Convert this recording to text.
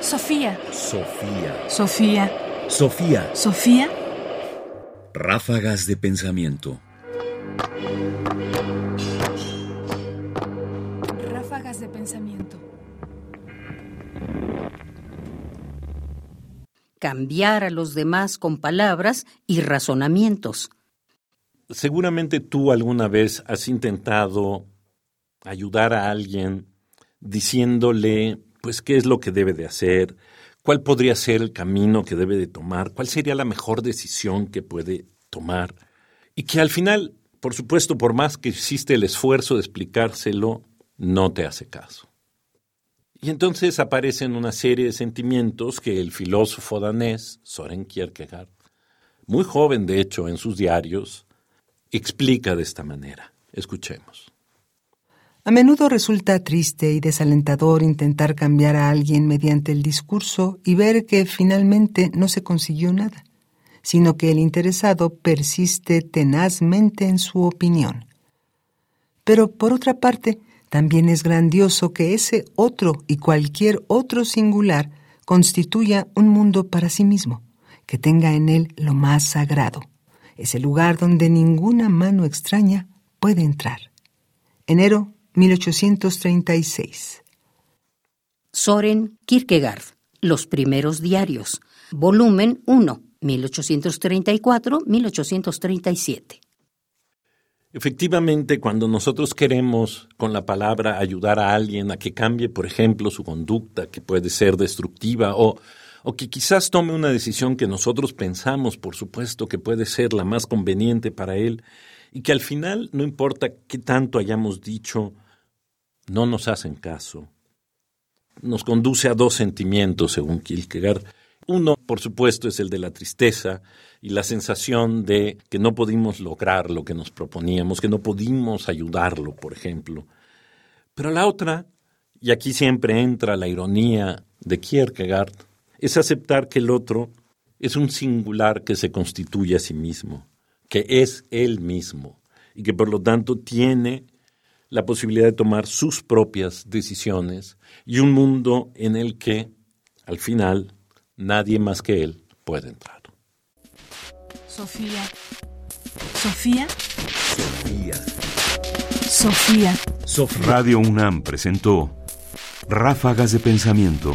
Sofía. Sofía. Sofía. Sofía. Sofía. Ráfagas de pensamiento. Ráfagas de pensamiento. Cambiar a los demás con palabras y razonamientos. Seguramente tú alguna vez has intentado ayudar a alguien diciéndole pues qué es lo que debe de hacer, cuál podría ser el camino que debe de tomar, cuál sería la mejor decisión que puede tomar, y que al final, por supuesto, por más que hiciste el esfuerzo de explicárselo, no te hace caso. Y entonces aparecen una serie de sentimientos que el filósofo danés Soren Kierkegaard, muy joven de hecho en sus diarios, explica de esta manera. Escuchemos. A menudo resulta triste y desalentador intentar cambiar a alguien mediante el discurso y ver que finalmente no se consiguió nada, sino que el interesado persiste tenazmente en su opinión. Pero por otra parte, también es grandioso que ese otro y cualquier otro singular constituya un mundo para sí mismo, que tenga en él lo más sagrado, ese lugar donde ninguna mano extraña puede entrar. Enero 1836. Soren Kierkegaard, Los primeros diarios, volumen 1, 1834-1837. Efectivamente, cuando nosotros queremos con la palabra ayudar a alguien a que cambie, por ejemplo, su conducta, que puede ser destructiva, o, o que quizás tome una decisión que nosotros pensamos, por supuesto, que puede ser la más conveniente para él, y que al final, no importa qué tanto hayamos dicho, no nos hacen caso. Nos conduce a dos sentimientos, según Kierkegaard. Uno, por supuesto, es el de la tristeza y la sensación de que no pudimos lograr lo que nos proponíamos, que no pudimos ayudarlo, por ejemplo. Pero la otra, y aquí siempre entra la ironía de Kierkegaard, es aceptar que el otro es un singular que se constituye a sí mismo, que es él mismo y que por lo tanto tiene la posibilidad de tomar sus propias decisiones y un mundo en el que, al final, nadie más que él puede entrar. Sofía. Sofía. Sofía. Sofía. Radio UNAM presentó Ráfagas de Pensamiento.